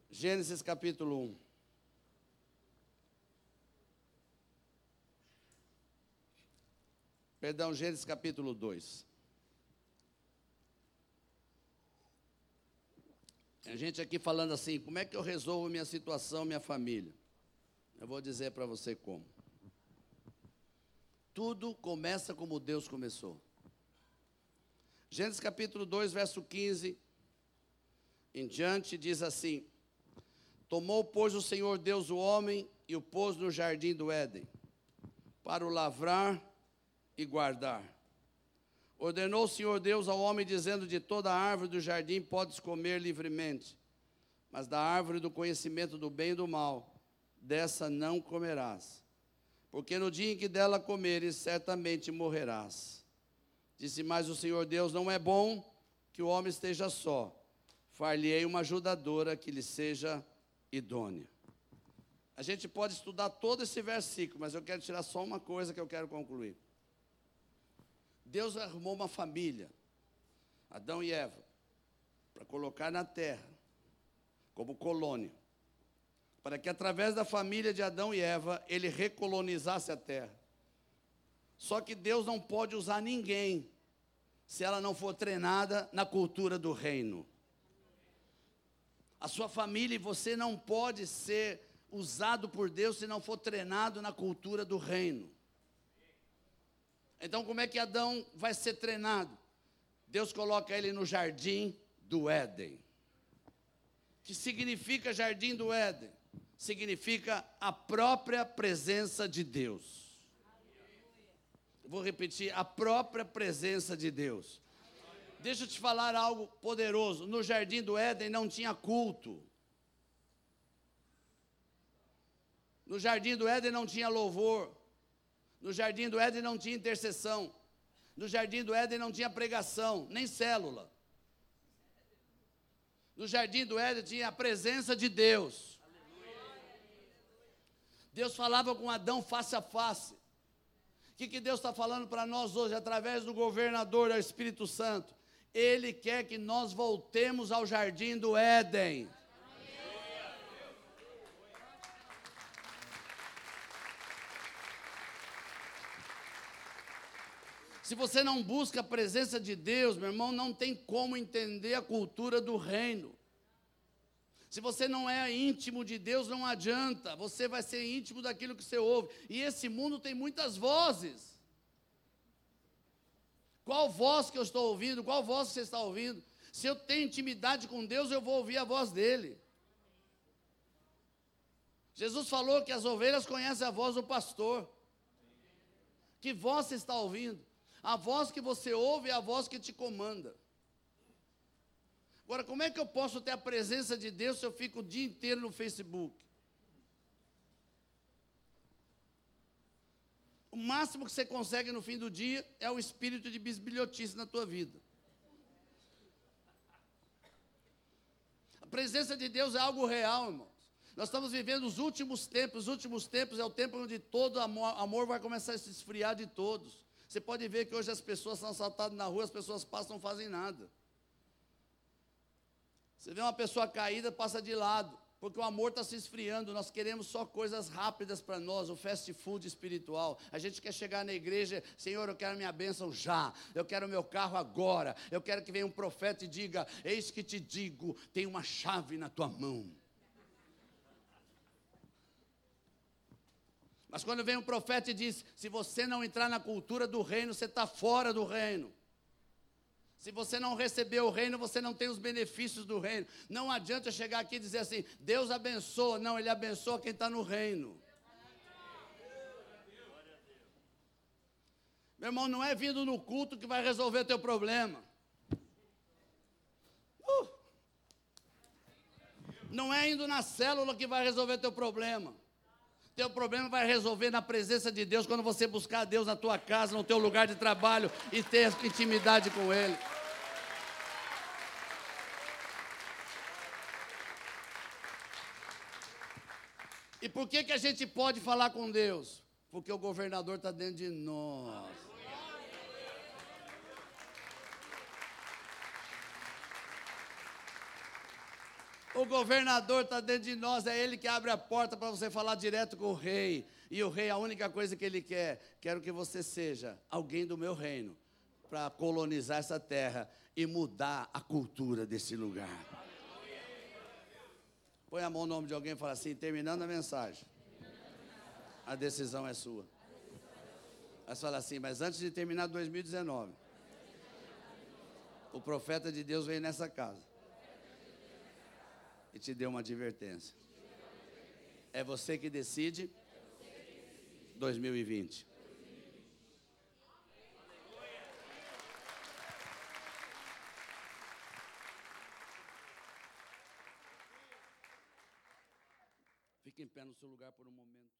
Gênesis capítulo 1. Perdão, Gênesis capítulo 2. A gente aqui falando assim, como é que eu resolvo minha situação, minha família? Eu vou dizer para você como. Tudo começa como Deus começou. Gênesis capítulo 2, verso 15 em diante, diz assim: Tomou, pois, o Senhor Deus o homem e o pôs no jardim do Éden, para o lavrar e guardar. Ordenou o Senhor Deus ao homem, dizendo: De toda árvore do jardim podes comer livremente, mas da árvore do conhecimento do bem e do mal, dessa não comerás, porque no dia em que dela comeres, certamente morrerás. Disse mais o Senhor Deus: Não é bom que o homem esteja só, far-lhe-ei uma ajudadora que lhe seja idônea. A gente pode estudar todo esse versículo, mas eu quero tirar só uma coisa que eu quero concluir. Deus arrumou uma família, Adão e Eva, para colocar na terra como colônia, para que através da família de Adão e Eva ele recolonizasse a terra. Só que Deus não pode usar ninguém se ela não for treinada na cultura do reino. A sua família e você não pode ser usado por Deus se não for treinado na cultura do reino. Então, como é que Adão vai ser treinado? Deus coloca ele no jardim do Éden. Que significa jardim do Éden? Significa a própria presença de Deus. Vou repetir, a própria presença de Deus. Deixa eu te falar algo poderoso. No jardim do Éden não tinha culto. No jardim do Éden não tinha louvor. No jardim do Éden não tinha intercessão. No jardim do Éden não tinha pregação, nem célula. No jardim do Éden tinha a presença de Deus. Deus falava com Adão face a face. O que, que Deus está falando para nós hoje, através do governador, do Espírito Santo? Ele quer que nós voltemos ao jardim do Éden. Se você não busca a presença de Deus, meu irmão, não tem como entender a cultura do reino. Se você não é íntimo de Deus, não adianta. Você vai ser íntimo daquilo que você ouve. E esse mundo tem muitas vozes. Qual voz que eu estou ouvindo? Qual voz você está ouvindo? Se eu tenho intimidade com Deus, eu vou ouvir a voz dele. Jesus falou que as ovelhas conhecem a voz do pastor. Que voz você está ouvindo? A voz que você ouve é a voz que te comanda. Agora, como é que eu posso ter a presença de Deus se eu fico o dia inteiro no Facebook? O máximo que você consegue no fim do dia é o espírito de bisbilhotice na tua vida. A presença de Deus é algo real, irmãos. Nós estamos vivendo os últimos tempos, os últimos tempos é o tempo onde todo amor, amor vai começar a se esfriar de todos. Você pode ver que hoje as pessoas são assaltadas na rua, as pessoas passam não fazem nada. Você vê uma pessoa caída, passa de lado, porque o amor está se esfriando. Nós queremos só coisas rápidas para nós, o fast food espiritual. A gente quer chegar na igreja, Senhor, eu quero minha bênção já, eu quero meu carro agora, eu quero que venha um profeta e diga: Eis que te digo, tem uma chave na tua mão. Mas quando vem um profeta e diz: se você não entrar na cultura do reino, você está fora do reino. Se você não receber o reino, você não tem os benefícios do reino. Não adianta chegar aqui e dizer assim: Deus abençoa. Não, Ele abençoa quem está no reino. Meu irmão, não é vindo no culto que vai resolver teu problema. Uh! Não é indo na célula que vai resolver teu problema. Teu problema vai resolver na presença de Deus quando você buscar Deus na tua casa, no teu lugar de trabalho e ter intimidade com Ele. E por que, que a gente pode falar com Deus? Porque o governador está dentro de nós. O governador está dentro de nós, é ele que abre a porta para você falar direto com o rei. E o rei, a única coisa que ele quer, quero que você seja alguém do meu reino, para colonizar essa terra e mudar a cultura desse lugar. Põe a mão no nome de alguém e fala assim, terminando a mensagem. A decisão é sua. Mas fala assim, mas antes de terminar 2019, o profeta de Deus veio nessa casa e te deu uma advertência. É você que decide 2020. Fique em pé no seu lugar por um momento.